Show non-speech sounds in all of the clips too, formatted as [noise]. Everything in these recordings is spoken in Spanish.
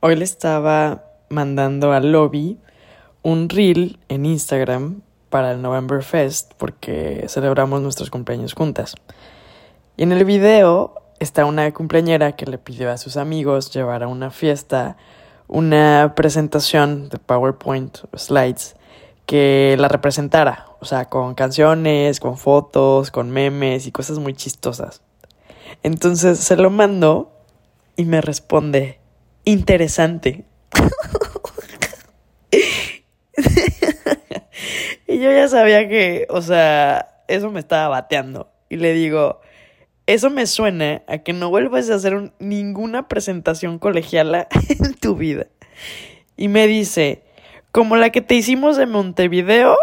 hoy le estaba mandando al lobby un reel en Instagram para el November Fest porque celebramos nuestros cumpleaños juntas. Y en el video está una cumpleañera que le pidió a sus amigos llevar a una fiesta una presentación de PowerPoint slides que la representara, o sea, con canciones, con fotos, con memes y cosas muy chistosas. Entonces se lo mando y me responde, interesante. y yo ya sabía que, o sea, eso me estaba bateando. Y le digo, eso me suena a que no vuelvas a hacer ninguna presentación colegiala [laughs] en tu vida. Y me dice, como la que te hicimos en Montevideo,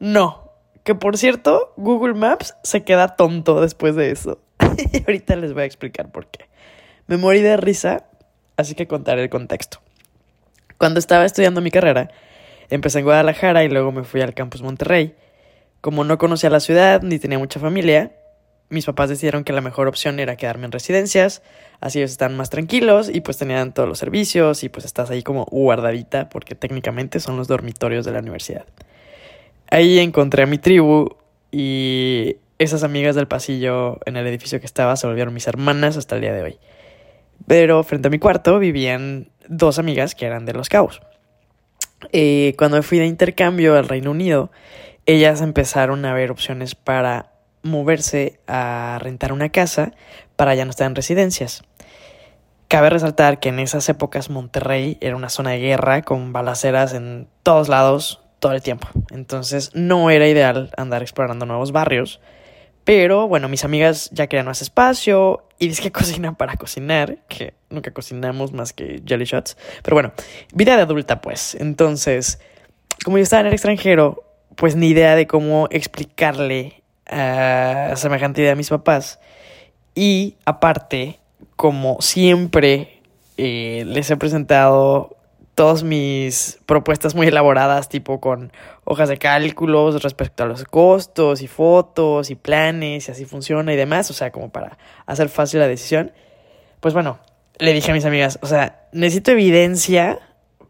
no. Que por cierto, Google Maps se queda tonto después de eso. [laughs] y ahorita les voy a explicar por qué. Me morí de risa, así que contaré el contexto. Cuando estaba estudiando mi carrera, empecé en Guadalajara y luego me fui al campus Monterrey. Como no conocía la ciudad ni tenía mucha familia, mis papás decidieron que la mejor opción era quedarme en residencias, así ellos están más tranquilos y pues tenían todos los servicios y pues estás ahí como guardadita porque técnicamente son los dormitorios de la universidad. Ahí encontré a mi tribu y esas amigas del pasillo en el edificio que estaba se volvieron mis hermanas hasta el día de hoy. Pero frente a mi cuarto vivían dos amigas que eran de Los Cabos. Eh, cuando fui de intercambio al Reino Unido, ellas empezaron a ver opciones para moverse a rentar una casa para ya no estar en residencias. Cabe resaltar que en esas épocas Monterrey era una zona de guerra con balaceras en todos lados todo el tiempo. Entonces no era ideal andar explorando nuevos barrios. Pero bueno, mis amigas ya querían más espacio y dice que [laughs] cocinan para cocinar, que nunca cocinamos más que jelly shots. Pero bueno, vida de adulta pues. Entonces, como yo estaba en el extranjero, pues ni idea de cómo explicarle a semejante idea a mis papás. Y aparte, como siempre, eh, les he presentado todas mis propuestas muy elaboradas, tipo con hojas de cálculos respecto a los costos y fotos y planes y así funciona y demás, o sea, como para hacer fácil la decisión. Pues bueno, le dije a mis amigas, o sea, necesito evidencia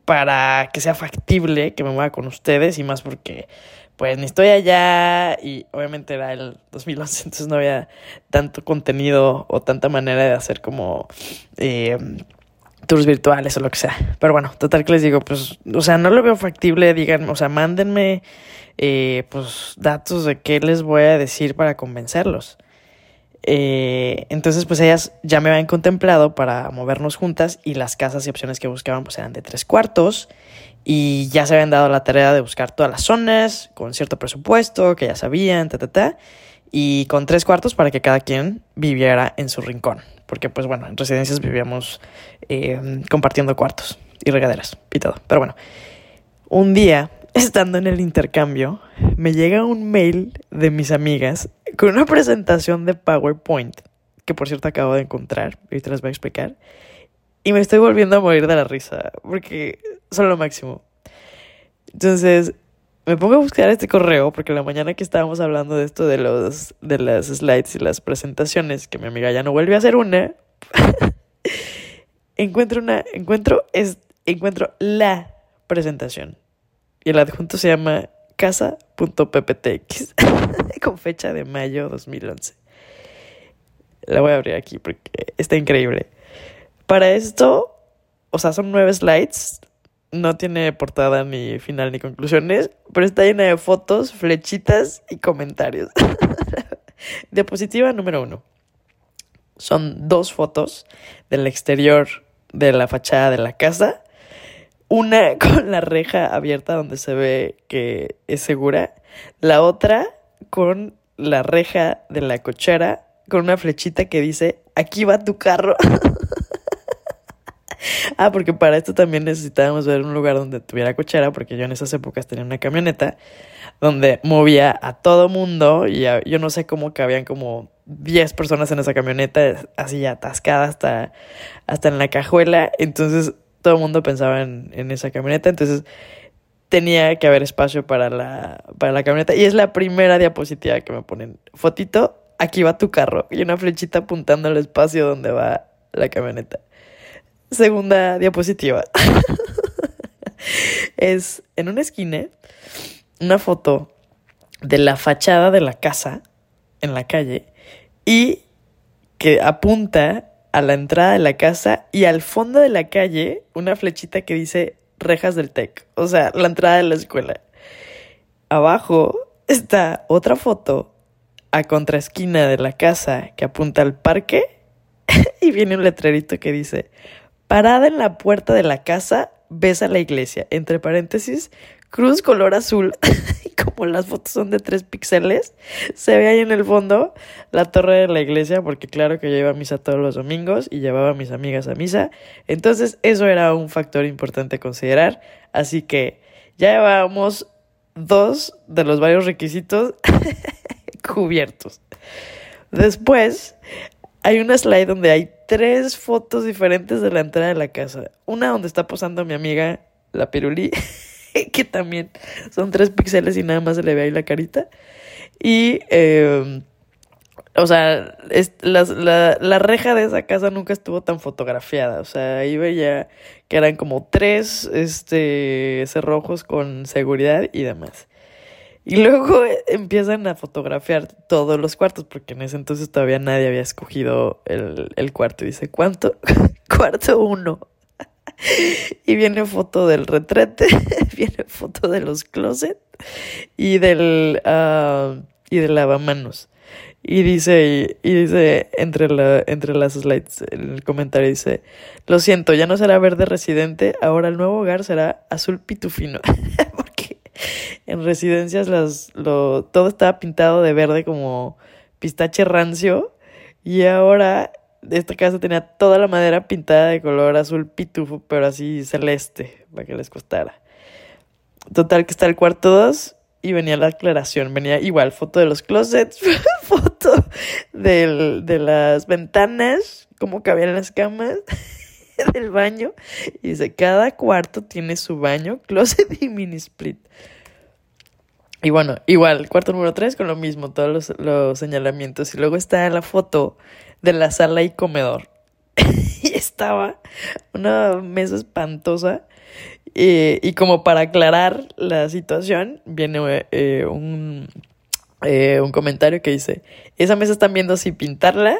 para que sea factible que me mueva con ustedes y más porque pues ni estoy allá y obviamente era el 2011, [laughs] entonces no había tanto contenido o tanta manera de hacer como eh, tours virtuales o lo que sea. Pero bueno, total que les digo, pues, o sea, no lo veo factible, digan, o sea, mándenme eh, pues datos de qué les voy a decir para convencerlos. Eh, entonces, pues ellas ya me habían contemplado para movernos juntas y las casas y opciones que buscaban pues eran de tres cuartos y ya se habían dado la tarea de buscar todas las zonas con cierto presupuesto que ya sabían, ta, ta, ta, y con tres cuartos para que cada quien viviera en su rincón. Porque, pues bueno, en residencias vivíamos eh, compartiendo cuartos y regaderas y todo. Pero bueno, un día, [laughs] estando en el intercambio, me llega un mail de mis amigas con una presentación de PowerPoint, que por cierto acabo de encontrar, y te las voy a explicar. Y me estoy volviendo a morir de la risa, porque son lo máximo. Entonces, me pongo a buscar este correo, porque la mañana que estábamos hablando de esto de los de las slides y las presentaciones, que mi amiga ya no vuelve a hacer una, [laughs] encuentro una, encuentro, es, encuentro la presentación. Y el adjunto se llama casa.pptx, [laughs] con fecha de mayo 2011. La voy a abrir aquí porque está increíble. Para esto, o sea, son nueve slides. No tiene portada ni final ni conclusiones, pero está llena de fotos, flechitas y comentarios. [laughs] Diapositiva número uno. Son dos fotos del exterior de la fachada de la casa. Una [laughs] con la reja abierta donde se ve que es segura. La otra con la reja de la cochera con una flechita que dice, aquí va tu carro. [laughs] [laughs] ah, porque para esto también necesitábamos ver un lugar donde tuviera cochera, porque yo en esas épocas tenía una camioneta donde movía a todo mundo y yo no sé cómo cabían como 10 personas en esa camioneta, así atascada hasta, hasta en la cajuela. Entonces todo el mundo pensaba en, en esa camioneta. Entonces tenía que haber espacio para la, para la camioneta. Y es la primera diapositiva que me ponen. Fotito, aquí va tu carro. Y una flechita apuntando al espacio donde va la camioneta. Segunda diapositiva. [laughs] es en una esquina una foto de la fachada de la casa en la calle y que apunta a la entrada de la casa y al fondo de la calle una flechita que dice rejas del TEC, o sea, la entrada de la escuela. Abajo está otra foto a contraesquina de la casa que apunta al parque [laughs] y viene un letrerito que dice, parada en la puerta de la casa, ves a la iglesia, entre paréntesis, cruz color azul, [laughs] y como las fotos son de tres píxeles, se ve ahí en el fondo la torre de la iglesia, porque claro que yo iba a misa todos los domingos y llevaba a mis amigas a misa, entonces eso era un factor importante a considerar, así que ya llevábamos dos de los varios requisitos [laughs] cubiertos. Después, hay una slide donde hay tres fotos diferentes de la entrada de la casa. Una donde está posando mi amiga, la pirulí, [laughs] que también son tres píxeles y nada más se le ve ahí la carita. Y, eh, o sea, la, la, reja de esa casa nunca estuvo tan fotografiada. O sea, ahí veía que eran como tres este, cerrojos con seguridad y demás. Y luego empiezan a fotografiar todos los cuartos, porque en ese entonces todavía nadie había escogido el, el cuarto. Y dice, ¿cuánto? [laughs] Cuarto uno. [laughs] y viene foto del retrete, [laughs] viene foto de los closets y del, uh, y del lavamanos. Y dice, y, dice entre, la, entre las slides, el comentario dice, lo siento, ya no será verde residente, ahora el nuevo hogar será azul pitufino. En residencias las, lo, todo estaba pintado de verde como pistache rancio y ahora esta casa tenía toda la madera pintada de color azul pitufo, pero así celeste, para que les costara. Total que está el cuarto 2 y venía la aclaración, venía igual foto de los closets, [laughs] foto de las ventanas, cómo cabían las camas [laughs] del baño. Y dice, cada cuarto tiene su baño, closet y mini split. Y bueno, igual, cuarto número 3 con lo mismo, todos los, los señalamientos. Y luego está la foto de la sala y comedor. [laughs] y estaba una mesa espantosa. y como para aclarar la situación, viene eh, un, eh, un comentario que dice, esa mesa están viendo si pintarla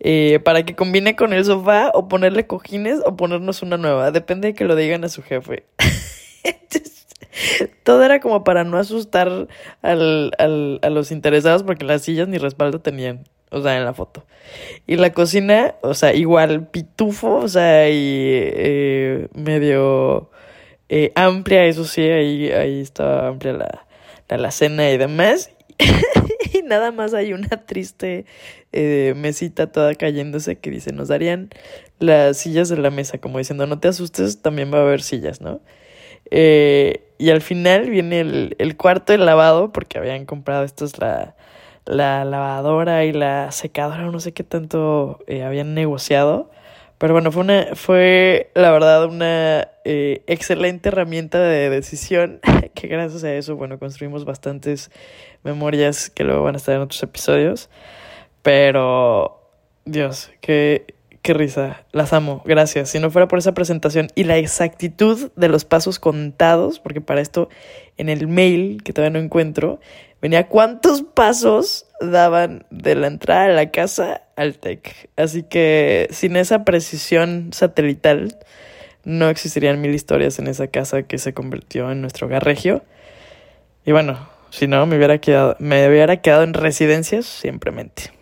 eh, para que combine con el sofá o ponerle cojines o ponernos una nueva. Depende de que lo digan a su jefe. [laughs] todo era como para no asustar al, al, a los interesados porque las sillas ni respaldo tenían o sea, en la foto. Y la cocina, o sea, igual pitufo, o sea, y eh, medio eh, amplia, eso sí, ahí, ahí estaba amplia la, la alacena y demás. [laughs] y nada más hay una triste eh, mesita toda cayéndose que dice, nos darían las sillas de la mesa, como diciendo, no te asustes, también va a haber sillas, ¿no? Y al final viene el, el cuarto de lavado, porque habían comprado, esto es la la lavadora y la secadora, no sé qué tanto eh, habían negociado. Pero bueno, fue, una, fue la verdad una eh, excelente herramienta de decisión [laughs] que gracias a eso, bueno, construimos bastantes memorias que luego van a estar en otros episodios. Pero, Dios, qué, qué risa. Las amo, gracias. Si no fuera por esa presentación y la exactitud de los pasos contados, porque para esto en el mail, que todavía no encuentro, venía cuántos pasos daban de la entrada de la casa al TEC. Así que sin esa precisión satelital no existirían mil historias en esa casa que se convirtió en nuestro hogar regio. Y bueno, si no, me hubiera quedado, me hubiera quedado en residencias simplemente.